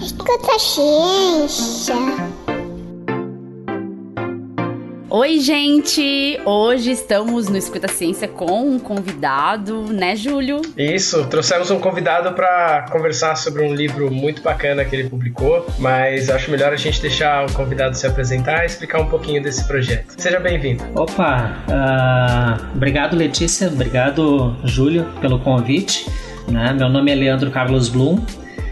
Escuta a ciência. Oi, gente! Hoje estamos no Escuta Ciência com um convidado, né, Júlio? Isso, trouxemos um convidado para conversar sobre um livro muito bacana que ele publicou, mas acho melhor a gente deixar o convidado se apresentar e explicar um pouquinho desse projeto. Seja bem-vindo. Opa, uh, obrigado Letícia, obrigado Júlio pelo convite. Né? Meu nome é Leandro Carlos Blum.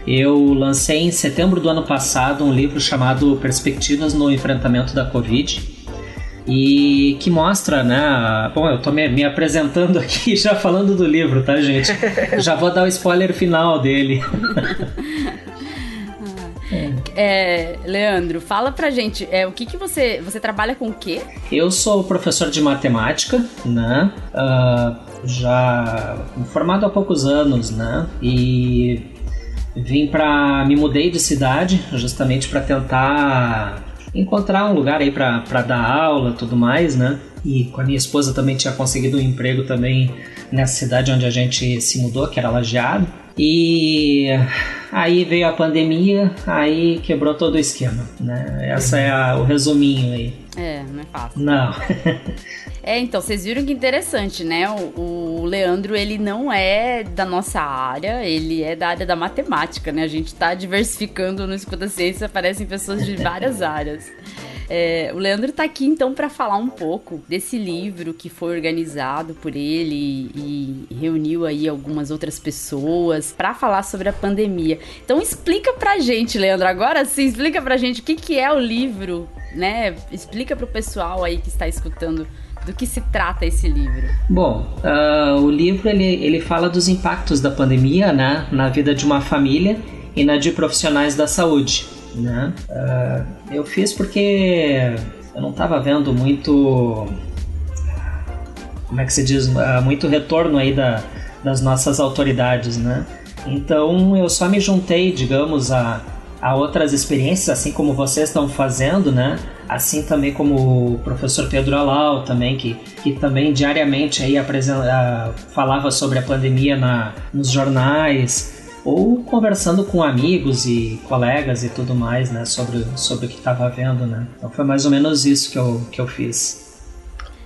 Eu lancei em setembro do ano passado um livro chamado Perspectivas no Enfrentamento da Covid e que mostra, né? Bom, eu tô me, me, apresentando aqui já falando do livro, tá, gente? já vou dar o spoiler final dele. É, Leandro, fala pra gente, é, o que que você, você trabalha com o quê? Eu sou professor de matemática, né? Uh, já formado há poucos anos, né? E vim para me mudei de cidade justamente para tentar encontrar um lugar aí para dar aula tudo mais, né? E com a minha esposa também tinha conseguido um emprego também nessa cidade onde a gente se mudou, que era Lajeado. E aí veio a pandemia, aí quebrou todo o esquema, né? Essa é a, o resuminho aí. É, não é fácil. Não. é, então, vocês viram que interessante, né? O, o, Leandro, ele não é da nossa área, ele é da área da matemática, né? A gente tá diversificando no Escuta Ciência, aparecem pessoas de várias áreas. É, o Leandro está aqui então para falar um pouco desse livro que foi organizado por ele e, e reuniu aí algumas outras pessoas para falar sobre a pandemia. Então explica pra gente, Leandro, agora sim, explica pra gente o que, que é o livro, né? Explica pro pessoal aí que está escutando do que se trata esse livro? Bom, uh, o livro ele, ele fala dos impactos da pandemia né, na vida de uma família e na de profissionais da saúde né? Uh, eu fiz porque eu não estava vendo muito, como é que se diz, uh, muito retorno aí da, das nossas autoridades, né? Então eu só me juntei, digamos, a, a outras experiências, assim como vocês estão fazendo, né? Assim também como o professor Pedro Alau também, que, que também diariamente aí apresenta, falava sobre a pandemia na, nos jornais, ou conversando com amigos e colegas e tudo mais, né, sobre, sobre o que estava vendo, né. Então foi mais ou menos isso que eu, que eu fiz.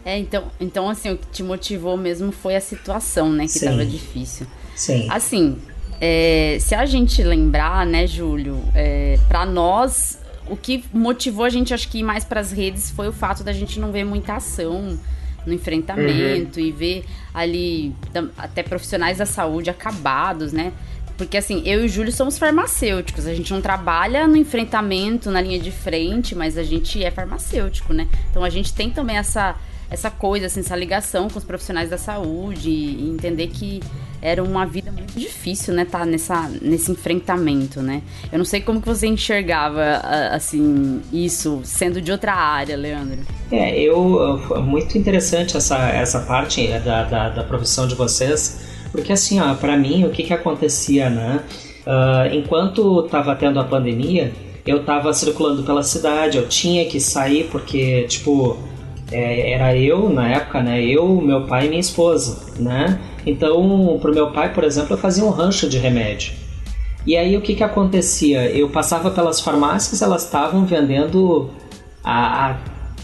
É, então, então assim, o que te motivou mesmo foi a situação, né, que estava difícil. Sim. Assim, é, se a gente lembrar, né, Júlio, é, para nós, o que motivou a gente, acho que ir mais para as redes foi o fato da gente não ver muita ação no enfrentamento uhum. e ver ali até profissionais da saúde acabados, né? Porque assim, eu e o Júlio somos farmacêuticos. A gente não trabalha no enfrentamento, na linha de frente, mas a gente é farmacêutico, né? Então a gente tem também essa, essa coisa, assim, essa ligação com os profissionais da saúde e entender que era uma vida muito difícil, né? Tá nessa, nesse enfrentamento, né? Eu não sei como que você enxergava, assim, isso sendo de outra área, Leandro. É, eu... Muito interessante essa, essa parte da, da, da profissão de vocês porque assim, ó, para mim, o que que acontecia, né? Uh, enquanto tava tendo a pandemia, eu tava circulando pela cidade, eu tinha que sair porque, tipo, é, era eu na época, né? Eu, meu pai e minha esposa, né? Então, pro meu pai, por exemplo, eu fazia um rancho de remédio. E aí o que que acontecia? Eu passava pelas farmácias, elas estavam vendendo a, a,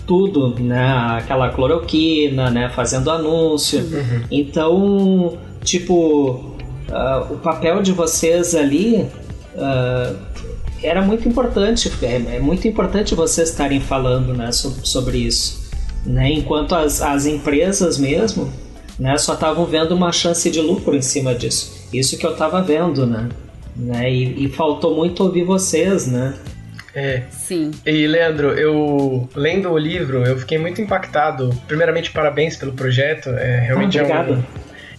tudo, né? Aquela cloroquina, né? Fazendo anúncio. Uhum. Então tipo, uh, o papel de vocês ali uh, era muito importante. É, é, muito importante vocês estarem falando né, sobre, sobre isso. Né? Enquanto as, as empresas mesmo né, só estavam vendo uma chance de lucro em cima disso. Isso que eu estava vendo, né? né? E, e faltou muito ouvir vocês, né? É. Sim. E Leandro, eu lendo o livro, eu fiquei muito impactado. Primeiramente, parabéns pelo projeto. É realmente ah, obrigado. é um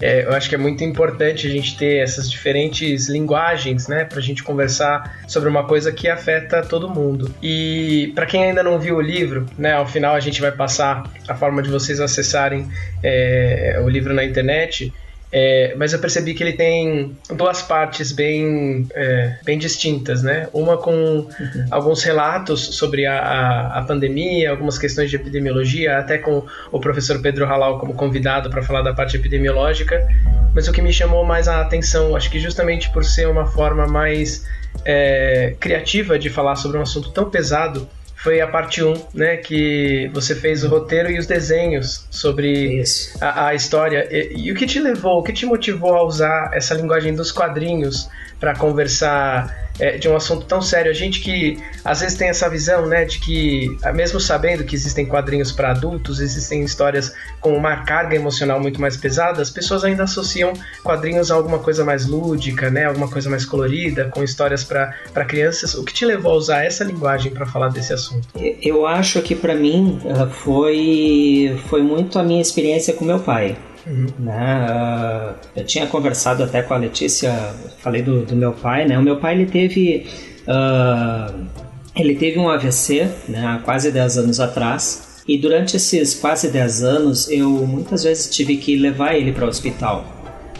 é, eu acho que é muito importante a gente ter essas diferentes linguagens, né, para a gente conversar sobre uma coisa que afeta todo mundo. E para quem ainda não viu o livro, né, ao final a gente vai passar a forma de vocês acessarem é, o livro na internet. É, mas eu percebi que ele tem duas partes bem, é, bem distintas, né? Uma com uhum. alguns relatos sobre a, a, a, pandemia, algumas questões de epidemiologia, até com o professor Pedro Halal como convidado para falar da parte epidemiológica. Mas o que me chamou mais a atenção, acho que justamente por ser uma forma mais é, criativa de falar sobre um assunto tão pesado foi a parte 1, né? Que você fez o roteiro e os desenhos sobre a, a, história. E, e, o que te levou, o que te motivou a usar essa linguagem dos quadrinhos para conversar é, de um assunto tão sério. A gente que às vezes tem essa visão, né, de que, mesmo sabendo que existem quadrinhos para adultos, existem histórias com uma carga emocional muito mais pesada, as pessoas ainda associam quadrinhos a alguma coisa mais lúdica, né, alguma coisa mais colorida, com histórias para crianças. O que te levou a usar essa linguagem para falar desse assunto? Eu acho que para mim foi, foi muito a minha experiência com meu pai. Uhum. Né? Uh, eu tinha conversado até com a Letícia, falei do, do meu pai, né? O meu pai ele teve uh, ele teve um AVC, né? Há quase 10 anos atrás. E durante esses quase 10 anos, eu muitas vezes tive que levar ele para o hospital.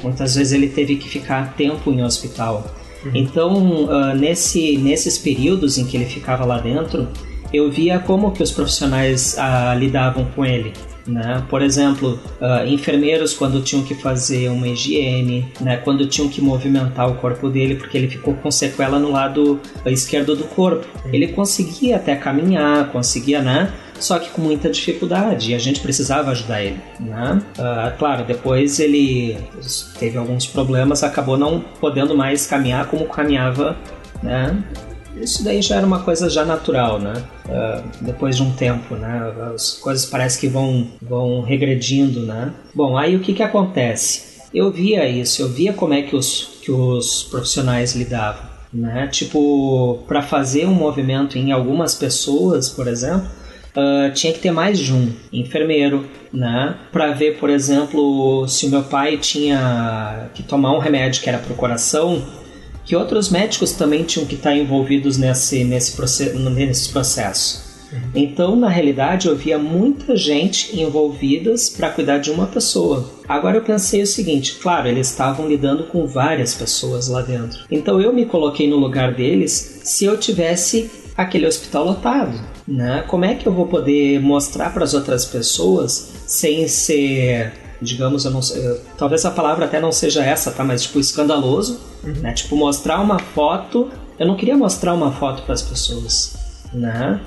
Muitas vezes ele teve que ficar tempo em hospital. Uhum. Então, uh, nesse, nesses períodos em que ele ficava lá dentro, eu via como que os profissionais lidavam com ele. Né? Por exemplo, uh, enfermeiros quando tinham que fazer uma higiene, né? quando tinham que movimentar o corpo dele, porque ele ficou com sequela no lado esquerdo do corpo. Ele conseguia até caminhar, conseguia, né? Só que com muita dificuldade e a gente precisava ajudar ele, né? Uh, claro, depois ele teve alguns problemas, acabou não podendo mais caminhar como caminhava, né? Isso daí já era uma coisa já natural, né? Uh, depois de um tempo, né? As coisas parece que vão, vão regredindo, né? Bom, aí o que que acontece? Eu via isso, eu via como é que os, que os profissionais lidavam, né? Tipo, para fazer um movimento em algumas pessoas, por exemplo, Uh, tinha que ter mais de um enfermeiro, né? Para ver, por exemplo, se o meu pai tinha que tomar um remédio que era para o coração, que outros médicos também tinham que estar envolvidos nesse, nesse, processo, nesse processo. Uhum. Então, na realidade, eu via muita gente envolvidas para cuidar de uma pessoa. Agora eu pensei o seguinte, claro, eles estavam lidando com várias pessoas lá dentro. Então eu me coloquei no lugar deles se eu tivesse aquele hospital lotado, né? Como é que eu vou poder mostrar para as outras pessoas sem ser digamos, eu não sei, talvez a palavra até não seja essa, tá? Mas tipo escandaloso, uhum. né? Tipo mostrar uma foto, eu não queria mostrar uma foto para as pessoas, né?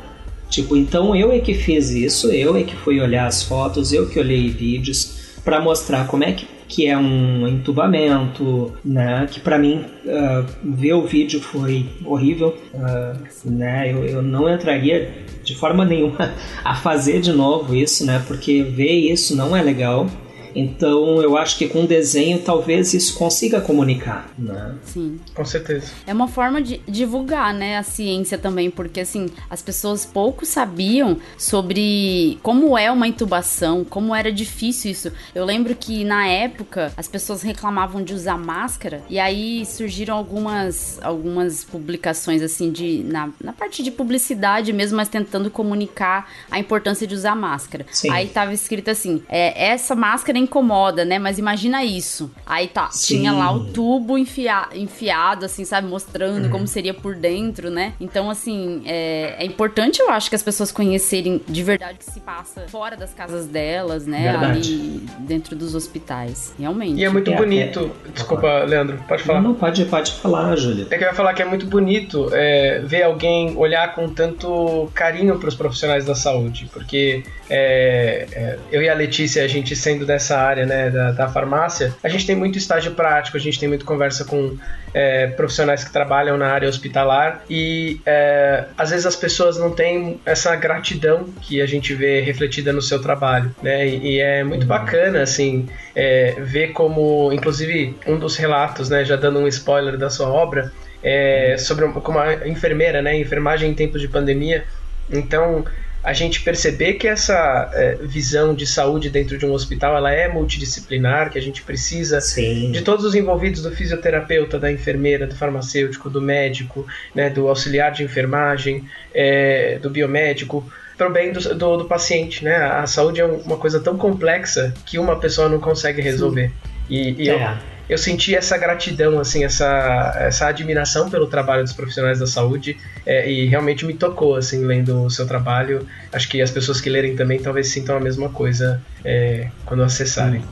Tipo, então eu é que fiz isso, eu é que fui olhar as fotos, eu que olhei vídeos para mostrar como é que, que é um entubamento, né? Que para mim uh, ver o vídeo foi horrível, uh, né? Eu, eu não entraria de forma nenhuma a fazer de novo isso, né? Porque ver isso não é legal. Então eu acho que com desenho talvez isso consiga comunicar, né? Sim. Com certeza. É uma forma de divulgar, né, a ciência também, porque assim, as pessoas pouco sabiam sobre como é uma intubação, como era difícil isso. Eu lembro que na época as pessoas reclamavam de usar máscara e aí surgiram algumas algumas publicações assim de na, na parte de publicidade mesmo, mas tentando comunicar a importância de usar máscara. Sim. Aí tava escrito assim: é, essa máscara incomoda, né? Mas imagina isso. Aí tá, Sim. tinha lá o tubo enfia, enfiado, assim, sabe? Mostrando uhum. como seria por dentro, né? Então, assim, é, é, importante, eu acho, que as pessoas conhecerem de verdade o que se passa fora das casas delas, né? Verdade. Ali dentro dos hospitais. Realmente. E é muito é, bonito. É... Desculpa, Leandro, pode falar. Não, não, pode, pode falar, Júlia. É que eu ia falar que é muito bonito é, ver alguém olhar com tanto carinho para os profissionais da saúde, porque é, é, eu e a Letícia, a gente sendo dessa área né, da, da, farmácia, a gente tem muito estágio prático, a gente tem muito conversa com é, profissionais que trabalham na área hospitalar e é, às vezes as pessoas não têm essa gratidão que a gente vê refletida no seu trabalho, né? E, e é muito uhum. bacana, assim, é, ver como, inclusive, um dos relatos, né, já dando um spoiler da sua obra, é, sobre como a enfermeira, né, enfermagem em tempos de pandemia. Então, a gente perceber que essa é, visão de saúde dentro de um hospital ela é multidisciplinar, que a gente precisa Sim. de todos os envolvidos, do fisioterapeuta, da enfermeira, do farmacêutico, do médico, né, do auxiliar de enfermagem, é, do biomédico, para o bem do, do, do, paciente. Né? A saúde é uma coisa tão complexa que uma pessoa não consegue resolver. E, e é. eu, eu senti essa gratidão, assim, essa, essa admiração pelo trabalho dos profissionais da saúde é, e realmente me tocou, assim, lendo o seu trabalho. Acho que as pessoas que lerem também talvez sintam a mesma coisa é, quando acessarem.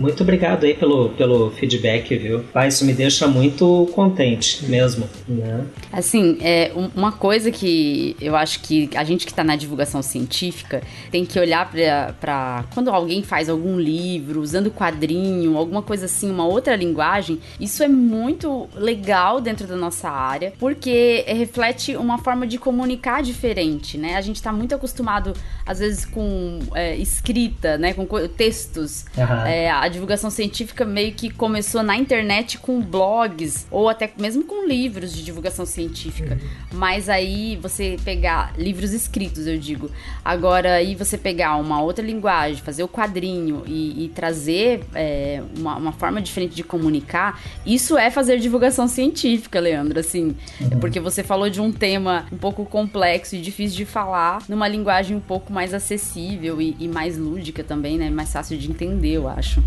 Muito obrigado aí pelo, pelo feedback, viu? Pai, isso me deixa muito contente mesmo, né? Assim, é, uma coisa que eu acho que a gente que está na divulgação científica tem que olhar para quando alguém faz algum livro, usando quadrinho, alguma coisa assim, uma outra linguagem, isso é muito legal dentro da nossa área, porque reflete uma forma de comunicar diferente, né? A gente está muito acostumado, às vezes, com é, escrita, né? Com textos. Uhum. É, divulgação científica meio que começou na internet com blogs ou até mesmo com livros de divulgação científica. Uhum. Mas aí você pegar livros escritos, eu digo. Agora aí você pegar uma outra linguagem, fazer o quadrinho e, e trazer é, uma, uma, forma diferente de comunicar, isso é fazer divulgação científica, Leandro. Assim, uhum. porque você falou de um tema um pouco complexo e difícil de falar numa linguagem um pouco mais acessível e, e mais lúdica também, né? Mais fácil de entender, eu acho.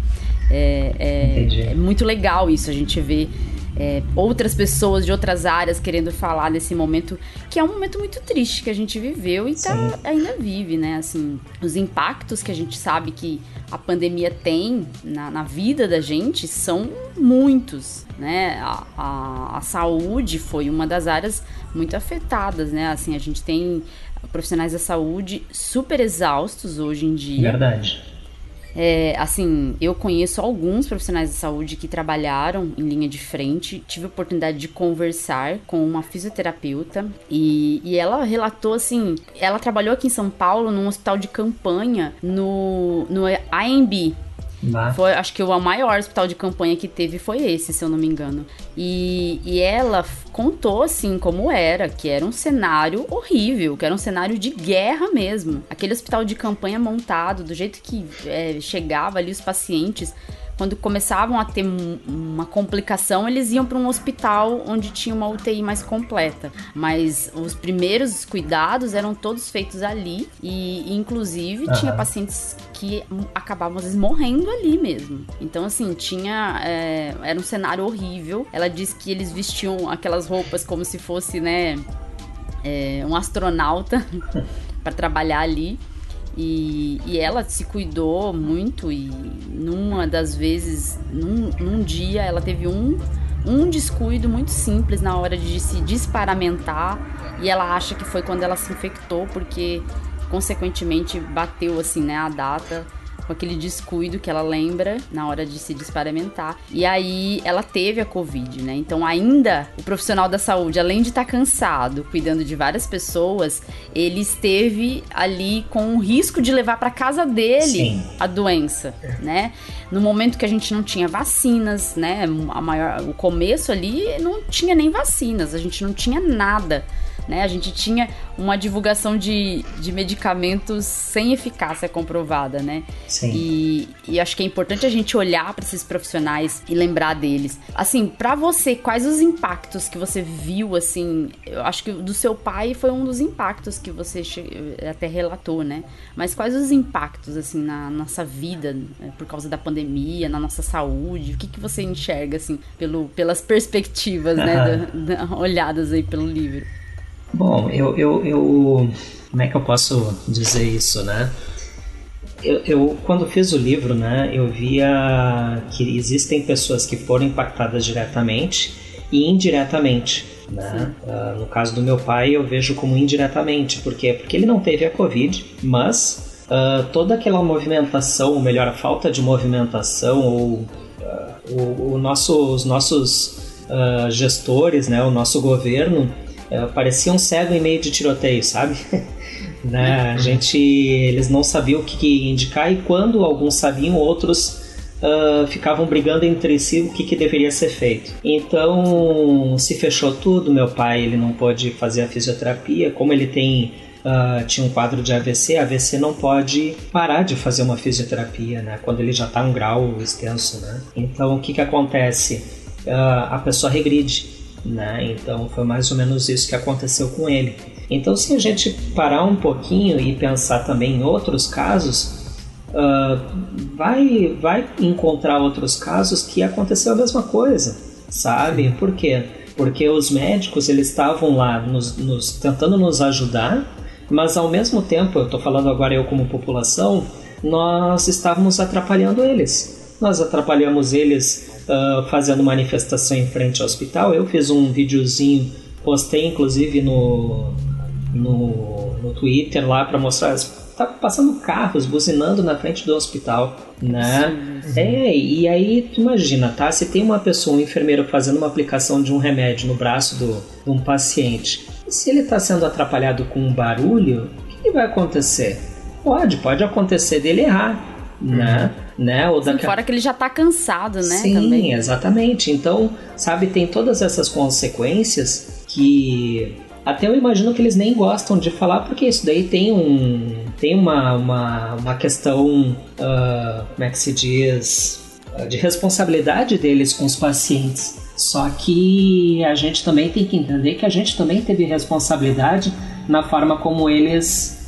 É, é, é muito legal isso, a gente vê é, outras pessoas de outras áreas querendo falar nesse momento, que é um momento muito triste que a gente viveu e tá, ainda vive, né? Assim, os impactos que a gente sabe que a pandemia tem na, na vida da gente são muitos, né? A, a, a saúde foi uma das áreas muito afetadas, né? Assim, a gente tem profissionais da saúde super exaustos hoje em dia. Verdade é, assim, eu conheço alguns profissionais de saúde que trabalharam em linha de frente. Tive a oportunidade de conversar com uma fisioterapeuta e, e ela relatou assim: ela trabalhou aqui em São Paulo num hospital de campanha no, no AMB, foi, acho que o maior hospital de campanha que teve foi esse, se eu não me engano. E, e ela contou, assim, como era, que era um cenário horrível, que era um cenário de guerra mesmo. Aquele hospital de campanha montado, do jeito que é, chegava ali os pacientes quando começavam a ter uma complicação, eles iam para um hospital onde tinha uma UTI mais completa. Mas os primeiros cuidados eram todos feitos ali e, inclusive, uhum. tinha pacientes que acabavam às vezes morrendo ali mesmo. Então, assim, tinha. É, era um cenário horrível. Ela disse que eles vestiam aquelas roupas como se fosse, né? É, um astronauta para trabalhar ali. E, e ela se cuidou muito e numa das vezes, num, num dia, ela teve um, um descuido muito simples na hora de se desparamentar. E ela acha que foi quando ela se infectou porque consequentemente bateu assim, né, a data com aquele descuido que ela lembra na hora de se desparamentar. E aí ela teve a Covid, né? Então, ainda o profissional da saúde, além de estar tá cansado, cuidando de várias pessoas, ele esteve ali com o risco de levar para casa dele Sim. a doença, né? No momento que a gente não tinha vacinas, né? A maior, o começo ali não tinha nem vacinas, a gente não tinha nada né? A gente tinha uma divulgação de, de medicamentos sem eficácia comprovada, né? Sim. E, e acho que é importante a gente olhar para esses profissionais e lembrar deles. Assim, para você, quais os impactos que você viu, assim? Eu acho que do seu pai foi um dos impactos que você até relatou, né? Mas quais os impactos, assim, na nossa vida, né? por causa da pandemia, na nossa saúde? O que, que você enxerga, assim, pelo, pelas perspectivas, né? Da, da, olhadas aí pelo livro? Bom, eu, eu, eu. Como é que eu posso dizer isso, né? Eu, eu, quando fiz o livro, né, eu via que existem pessoas que foram impactadas diretamente e indiretamente. Né? Uh, no caso do meu pai, eu vejo como indiretamente. Por quê? Porque ele não teve a Covid, mas uh, toda aquela movimentação, ou melhor, a falta de movimentação, ou uh, o, o nosso, os nossos gestores, né, o nosso governo, parecia um cego em meio de tiroteio, sabe? né? A gente, eles não sabiam o que indicar e quando alguns sabiam, outros uh, ficavam brigando entre si o que, que deveria ser feito. Então se fechou tudo. Meu pai ele não pôde fazer a fisioterapia, como ele tem Uh, tinha um quadro de AVC, AVC não pode parar de fazer uma fisioterapia, né? Quando ele já está um grau extenso, né? Então o que que acontece? Uh, a pessoa regride né? Então foi mais ou menos isso que aconteceu com ele. Então, se a gente parar um pouquinho e pensar também em outros casos, uh, vai, vai encontrar outros casos que aconteceu a mesma coisa, sabe? Por quê? Porque os médicos eles estavam lá nos, nos tentando nos ajudar, mas ao mesmo tempo, eu estou falando agora eu como população, nós estávamos atrapalhando eles nós atrapalhamos eles uh, fazendo manifestação em frente ao hospital. Eu fiz um videozinho, postei inclusive no, no, no Twitter lá para mostrar tá passando carros buzinando na frente do hospital, né? Sim, sim. É, e aí tu imagina, tá? Se tem uma pessoa, um enfermeiro fazendo uma aplicação de um remédio no braço do, de um paciente, se ele está sendo atrapalhado com um barulho, o que vai acontecer? Pode, pode acontecer dele errar, né? Uhum. né? Ou Sim, Fora que ele já está cansado, né? Sim, Também. exatamente. Então, sabe, tem todas essas consequências que até eu imagino que eles nem gostam de falar, porque isso daí tem um. tem uma, uma, uma questão. Uh, como é que se diz? Uh, de responsabilidade deles com os pacientes. Só que a gente também tem que entender que a gente também teve responsabilidade na forma como eles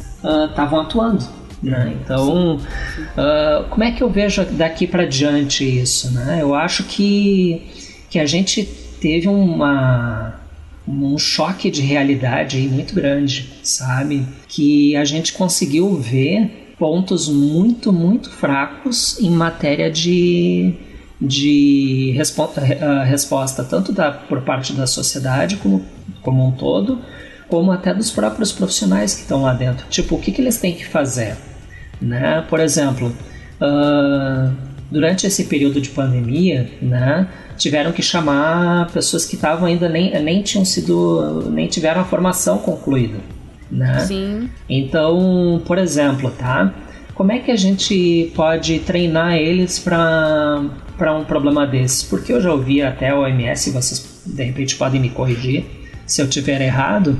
estavam uh, atuando. Né? Então, uh, como é que eu vejo daqui para diante isso? Né? Eu acho que, que a gente teve uma, um choque de realidade muito grande, sabe? Que a gente conseguiu ver pontos muito, muito fracos em matéria de, de respo eh, resposta, tanto da, por parte da sociedade como, como um todo, como até dos próprios profissionais que estão lá dentro. Tipo, o que, que eles têm que fazer? Né? Por exemplo, uh, durante esse período de pandemia, né, tiveram que chamar pessoas que estavam ainda nem, nem tinham sido nem tiveram a formação concluída, né? Sim. Então, por exemplo, tá? Como é que a gente pode treinar eles para para um problema desses? Porque eu já ouvi até o OMS, vocês de repente podem me corrigir se eu tiver errado,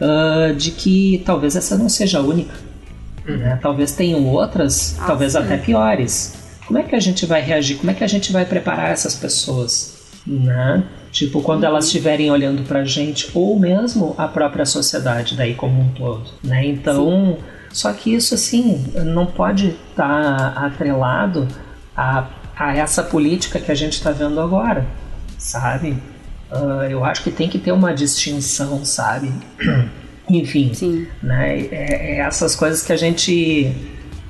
uh, de que talvez essa não seja a única. Uhum. Né? Talvez tenham outras, ah, talvez sim. até piores. Como é que a gente vai reagir? Como é que a gente vai preparar essas pessoas? Né? Tipo, quando elas estiverem olhando pra gente, ou mesmo a própria sociedade, daí como um todo. Né? Então, Sim. só que isso, assim, não pode estar tá atrelado a, a essa política que a gente está vendo agora, sabe? Uh, eu acho que tem que ter uma distinção, sabe? Enfim, Sim. né? É, é essas coisas que a gente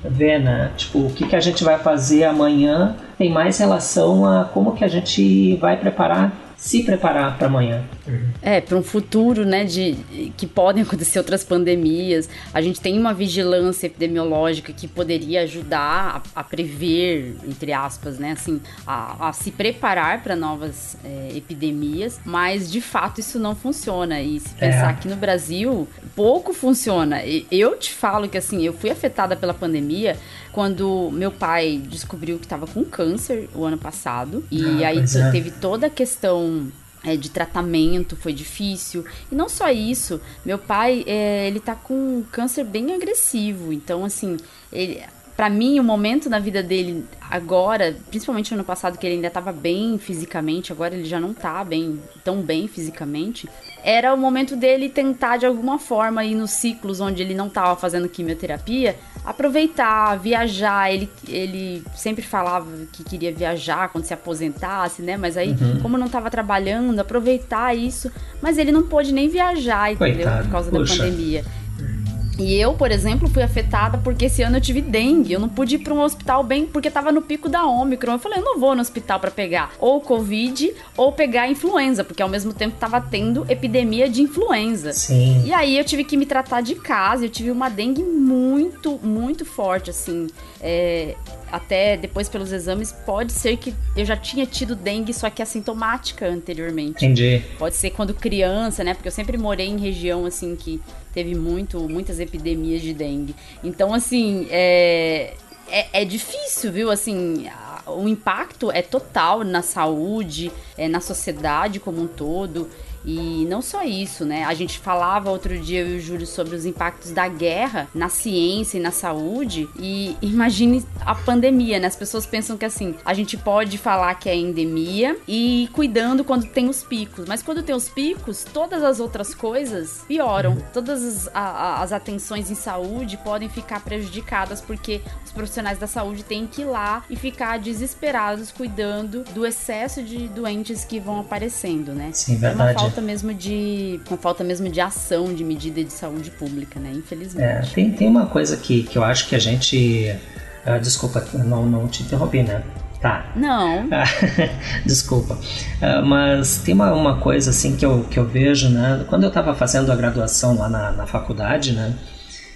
ver, né? Tipo, o que, que a gente vai fazer amanhã tem mais relação a como que a gente vai preparar se preparar para amanhã. Uhum. É, para um futuro, né, de que podem acontecer outras pandemias. A gente tem uma vigilância epidemiológica que poderia ajudar a, a prever, entre aspas, né, assim, a, a se preparar para novas é, epidemias, mas de fato isso não funciona. E se pensar é. aqui no Brasil, pouco funciona. Eu te falo que assim, eu fui afetada pela pandemia quando meu pai descobriu que estava com câncer o ano passado. E ah, aí é. teve toda a questão é, de tratamento foi difícil. E não só isso, meu pai, é, ele tá com um câncer bem agressivo. Então, assim, ele, para mim, o momento na vida dele agora, principalmente no ano passado, que ele ainda estava bem fisicamente, agora ele já não tá bem, tão bem fisicamente, era o momento dele tentar de alguma forma ir nos ciclos onde ele não estava fazendo quimioterapia, aproveitar, viajar. Ele, ele sempre falava que queria viajar quando se aposentasse, né? Mas aí, uhum. como não estava trabalhando, aproveitar isso. Mas ele não pôde nem viajar, entendeu? Coitado. Por causa Puxa. da pandemia. E eu, por exemplo, fui afetada porque esse ano eu tive dengue. Eu não pude ir para um hospital bem porque tava no pico da Omicron. Eu falei, eu não vou no hospital para pegar ou Covid ou pegar influenza, porque ao mesmo tempo tava tendo epidemia de influenza. Sim. E aí eu tive que me tratar de casa. Eu tive uma dengue muito, muito forte, assim. É, até depois pelos exames, pode ser que eu já tinha tido dengue, só que assintomática anteriormente. Entendi. Pode ser quando criança, né? Porque eu sempre morei em região assim que teve muito, muitas epidemias de dengue. Então, assim, é, é, é difícil, viu? Assim, o impacto é total na saúde, é, na sociedade como um todo. E não só isso, né? A gente falava outro dia, eu e o Júlio, sobre os impactos da guerra na ciência e na saúde. E imagine a pandemia, né? As pessoas pensam que assim, a gente pode falar que é endemia e cuidando quando tem os picos. Mas quando tem os picos, todas as outras coisas pioram. Todas as, a, as atenções em saúde podem ficar prejudicadas porque os profissionais da saúde têm que ir lá e ficar desesperados cuidando do excesso de doentes que vão aparecendo, né? Sim, verdade. É falta mesmo de. uma falta mesmo de ação de medida de saúde pública, né? Infelizmente. É, tem, tem uma coisa que, que eu acho que a gente. Uh, desculpa, não, não te interrompi, né? Tá. Não. Desculpa. Uh, mas tem uma, uma coisa assim que eu, que eu vejo, né? Quando eu estava fazendo a graduação lá na, na faculdade, né?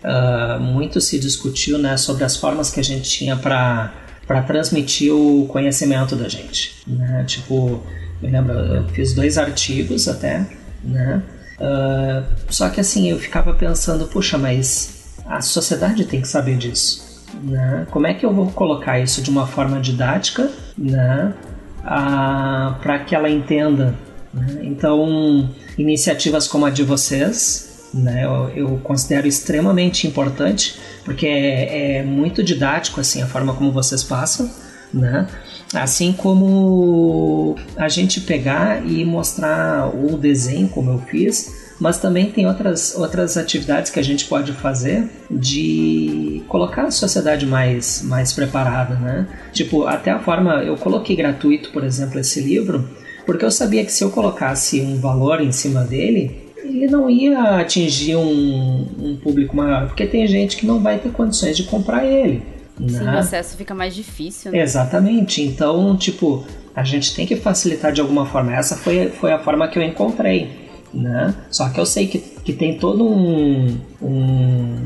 Uh, muito se discutiu né, sobre as formas que a gente tinha para para transmitir o conhecimento da gente, né? Tipo, me lembro, eu fiz dois artigos até, né? Uh, só que assim, eu ficava pensando, puxa, mas a sociedade tem que saber disso, né? Como é que eu vou colocar isso de uma forma didática, né? Uh, para que ela entenda. Né? Então, iniciativas como a de vocês, né? Eu, eu, considero extremamente importante porque é, é, muito didático assim a forma como vocês passam, né? Assim como a gente pegar e mostrar o desenho como eu fiz, mas também tem outras, outras atividades que a gente pode fazer de colocar a sociedade mais, mais preparada, né? Tipo, até a forma, eu coloquei gratuito, por exemplo, esse livro, porque eu sabia que se eu colocasse um valor em cima dele, ele não ia atingir um, um, público maior, porque tem gente que não vai ter condições de comprar ele. Sim, né? o acesso fica mais difícil. Né? Exatamente. Então, tipo, a gente tem que facilitar de alguma forma. Essa foi, foi a forma que eu encontrei. Né? Só que eu sei que, que tem todo um, um.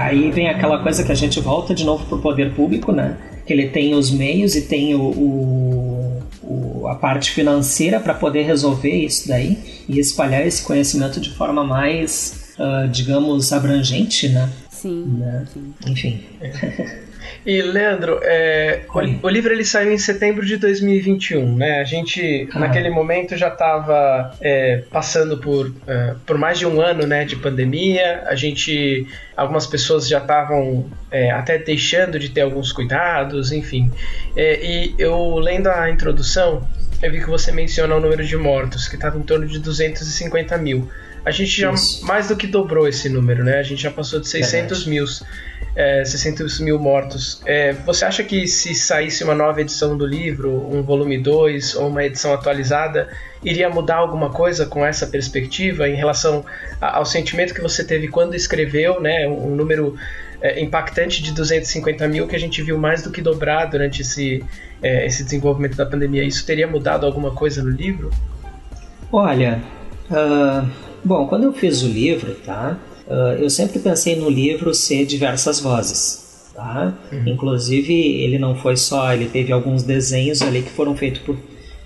Aí vem aquela coisa que a gente volta de novo pro poder público, né? Que ele tem os meios e tem o, o, o a parte financeira para poder resolver isso daí e espalhar esse conhecimento de forma mais, uh, digamos, abrangente, né? Sim. Né? sim. Enfim. E Leandro, é, o, o, livro ele saiu em setembro de 2021, né? A gente ah. naquele momento já estava é, passando por, é, por mais de um ano, né, de pandemia. A gente, algumas pessoas já estavam é, até deixando de ter alguns cuidados, enfim. É, e eu lendo a introdução, eu vi que você menciona o número de mortos, que estava em torno de 250 mil. A gente já Isso. mais do que dobrou esse número, né? A gente já passou de 600 mil, é, 600 mil mortos. É, você acha que se saísse uma nova edição do livro, um volume 2 ou uma edição atualizada, iria mudar alguma coisa com essa perspectiva em relação ao sentimento que você teve quando escreveu, né? Um número é, impactante de 250 mil que a gente viu mais do que dobrar durante esse, é, esse desenvolvimento da pandemia. Isso teria mudado alguma coisa no livro? Olha, uh, bom, quando eu fiz o livro, tá? Eu sempre pensei no livro ser diversas vozes, tá? Uhum. Inclusive, ele não foi só, ele teve alguns desenhos ali que foram feitos por,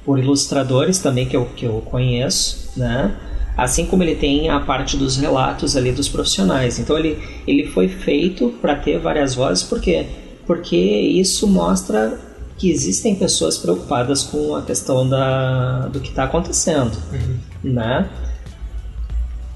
por ilustradores também que eu, que eu conheço, né? assim como ele tem a parte dos relatos ali dos profissionais. Então ele, ele foi feito para ter várias vozes, por quê? Porque isso mostra que existem pessoas preocupadas com a questão da, do que está acontecendo, uhum. né?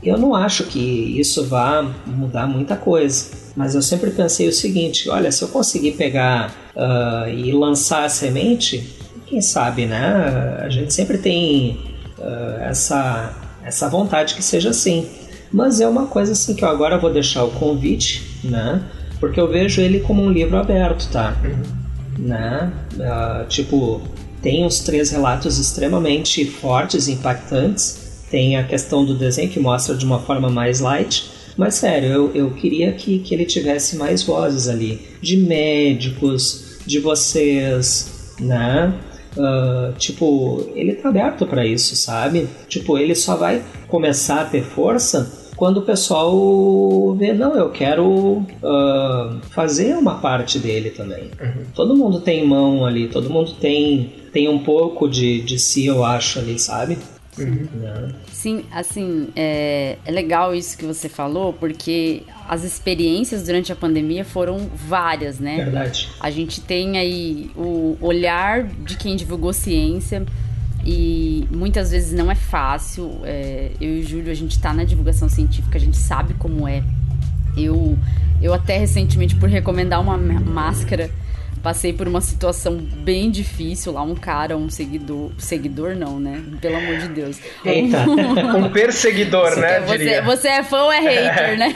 Eu não acho que isso vá mudar muita coisa, mas eu sempre pensei o seguinte: olha, se eu conseguir pegar uh, e lançar a semente, quem sabe, né? A gente sempre tem uh, essa essa vontade que seja assim. Mas é uma coisa assim que eu agora vou deixar o convite, né? Porque eu vejo ele como um livro aberto, tá? Uhum. Né? Uh, tipo, tem os três relatos extremamente fortes impactantes. Tem a questão do desenho que mostra de uma forma mais light. Mas sério, eu, eu queria que, que ele tivesse mais vozes ali. De médicos, de vocês, né? Uh, tipo, ele tá aberto para isso, sabe? Tipo, ele só vai começar a ter força quando o pessoal vê, não, eu quero uh, fazer uma parte dele também. Uhum. Todo mundo tem mão ali, todo mundo tem, tem um pouco de, de si, eu acho, ali, sabe? Uhum. Sim, assim, é, é legal isso que você falou, porque as experiências durante a pandemia foram várias, né? Verdade. A gente tem aí o olhar de quem divulgou ciência e muitas vezes não é fácil. É, eu e o Júlio, a gente tá na divulgação científica, a gente sabe como é. Eu, eu até recentemente, por recomendar uma máscara passei por uma situação bem difícil lá, um cara, um seguidor, seguidor não, né? Pelo amor de Deus. Eita, um perseguidor, né? Você, você é fã ou é hater, né?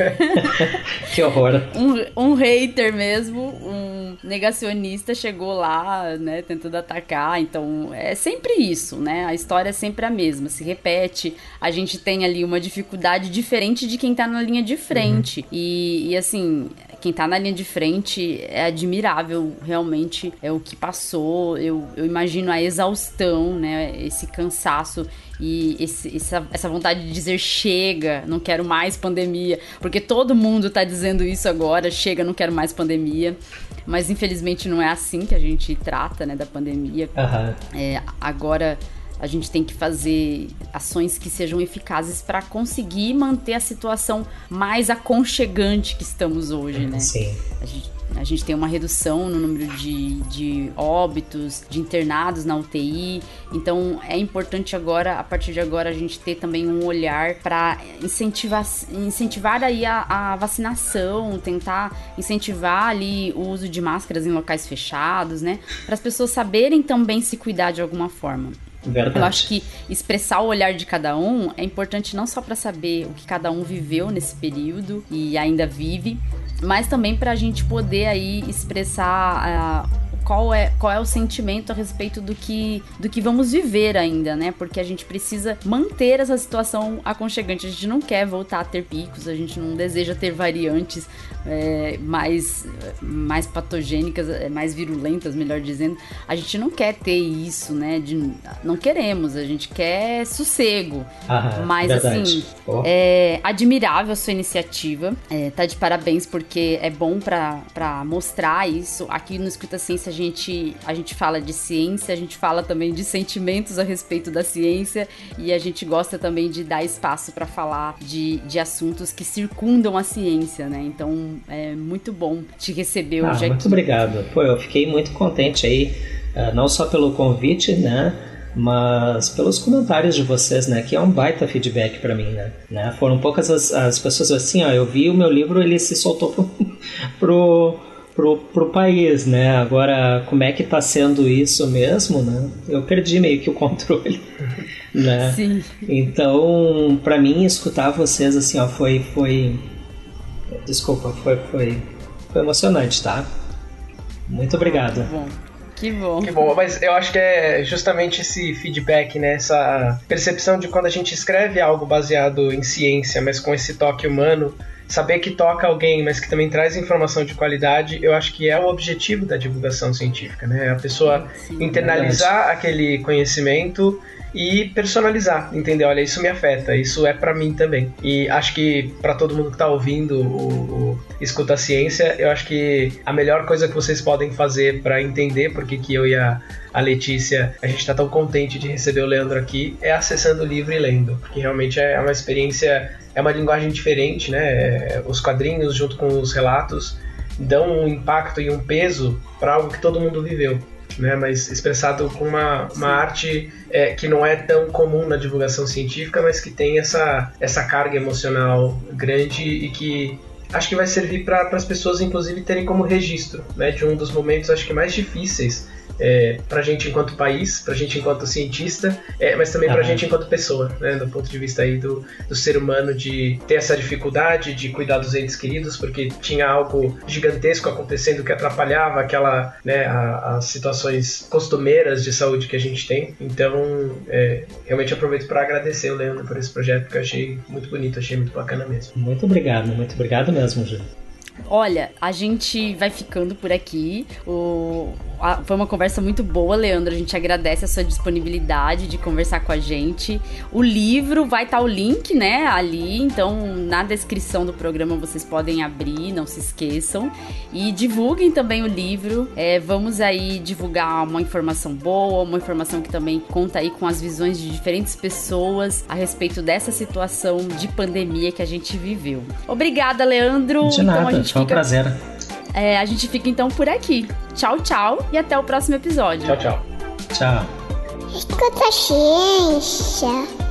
que horror. Um, um hater mesmo, um negacionista chegou lá, né, tentando atacar, então é sempre isso, né? A história é sempre a mesma, se repete, a gente tem ali uma dificuldade diferente de quem tá na linha de frente. Uhum. E, e assim, quem tá na linha de frente é admirável, realmente é o que passou. Eu, eu imagino a exaustão, né? Esse cansaço e esse, essa, essa vontade de dizer chega, não quero mais pandemia, porque todo mundo tá dizendo isso agora, chega, não quero mais pandemia. Mas infelizmente não é assim que a gente trata, né, da pandemia. Uhum. É, agora a gente tem que fazer ações que sejam eficazes para conseguir manter a situação mais aconchegante que estamos hoje, né? Sim. A gente, a gente tem uma redução no número de, de óbitos, de internados na UTI. Então é importante agora, a partir de agora, a gente ter também um olhar para incentivar, incentivar aí a, a, vacinação, tentar incentivar ali o uso de máscaras em locais fechados, né? Para as pessoas saberem também se cuidar de alguma forma. Verdade. Eu acho que expressar o olhar de cada um é importante não só para saber o que cada um viveu nesse período e ainda vive, mas também para a gente poder aí expressar uh, qual é, qual é o sentimento a respeito do que, do que vamos viver ainda, né? Porque a gente precisa manter essa situação aconchegante. A gente não quer voltar a ter picos, a gente não deseja ter variantes é, mais, mais patogênicas, é, mais virulentas, melhor dizendo. A gente não quer ter isso, né? De, não queremos, a gente quer sossego. Ah, Mas verdade. assim, oh. é admirável a sua iniciativa. É, tá de parabéns porque é bom para mostrar isso. Aqui no Escuta Ciência gente, a gente fala de ciência, a gente fala também de sentimentos a respeito da ciência e a gente gosta também de dar espaço para falar de, de assuntos que circundam a ciência, né? Então é muito bom te receber ah, hoje muito aqui. obrigado. Pô, eu fiquei muito contente aí, uh, não só pelo convite, né? mas pelos comentários de vocês, né, que é um baita feedback para mim, né, né, foram poucas as, as pessoas assim, ó, eu vi o meu livro, ele se soltou pro, pro pro, pro país, né? Agora, como é que tá sendo isso mesmo, né? Eu perdi meio que o controle, né? Sim. Então, para mim, escutar vocês, assim, ó, foi... foi... Desculpa, foi, foi, foi emocionante, tá? Muito obrigado. Que bom. Que bom. Que bom, mas eu acho que é justamente esse feedback, né? Essa percepção de quando a gente escreve algo baseado em ciência, mas com esse toque humano, saber que toca alguém, mas que também traz informação de qualidade, eu acho que é o objetivo da divulgação científica, né? A pessoa Sim, internalizar aquele conhecimento e personalizar, entender? Olha, isso me afeta, isso é para mim também. E acho que para todo mundo que tá ouvindo o, o Escuta a Ciência, eu acho que a melhor coisa que vocês podem fazer para entender por que, eu e a, a Letícia, a gente tá tão contente de receber o Leandro aqui, é acessando o livro e lendo, porque realmente é uma experiência, é uma linguagem diferente, né? É, os quadrinhos junto com os relatos dão um impacto e um peso para algo que todo mundo viveu né, mas expressado com uma, uma arte é, que não é tão comum na divulgação científica, mas que tem essa, essa carga emocional grande e que acho que vai servir para as pessoas, inclusive, terem como registro né, de um dos momentos acho que mais difíceis é, para a gente enquanto país, para a gente enquanto cientista, é, mas também para a uhum. gente enquanto pessoa, né, do ponto de vista aí do, do ser humano de ter essa dificuldade de cuidar dos entes queridos, porque tinha algo gigantesco acontecendo que atrapalhava aquela, né, a, as situações costumeiras de saúde que a gente tem. Então, é, realmente aproveito para agradecer o Leandro por esse projeto que eu achei muito bonito, achei muito bacana mesmo. Muito obrigado, muito obrigado mesmo, Júlio. Olha, a gente vai ficando por aqui. O, a, foi uma conversa muito boa, Leandro. A gente agradece a sua disponibilidade de conversar com a gente. O livro vai estar tá o link, né, ali. Então, na descrição do programa vocês podem abrir, não se esqueçam. E divulguem também o livro. É, vamos aí divulgar uma informação boa, uma informação que também conta aí com as visões de diferentes pessoas a respeito dessa situação de pandemia que a gente viveu. Obrigada, Leandro. De nada. Então, foi um fica... prazer. É, a gente fica então por aqui. Tchau, tchau e até o próximo episódio. Tchau, tchau. Tchau. Escuta a ciência.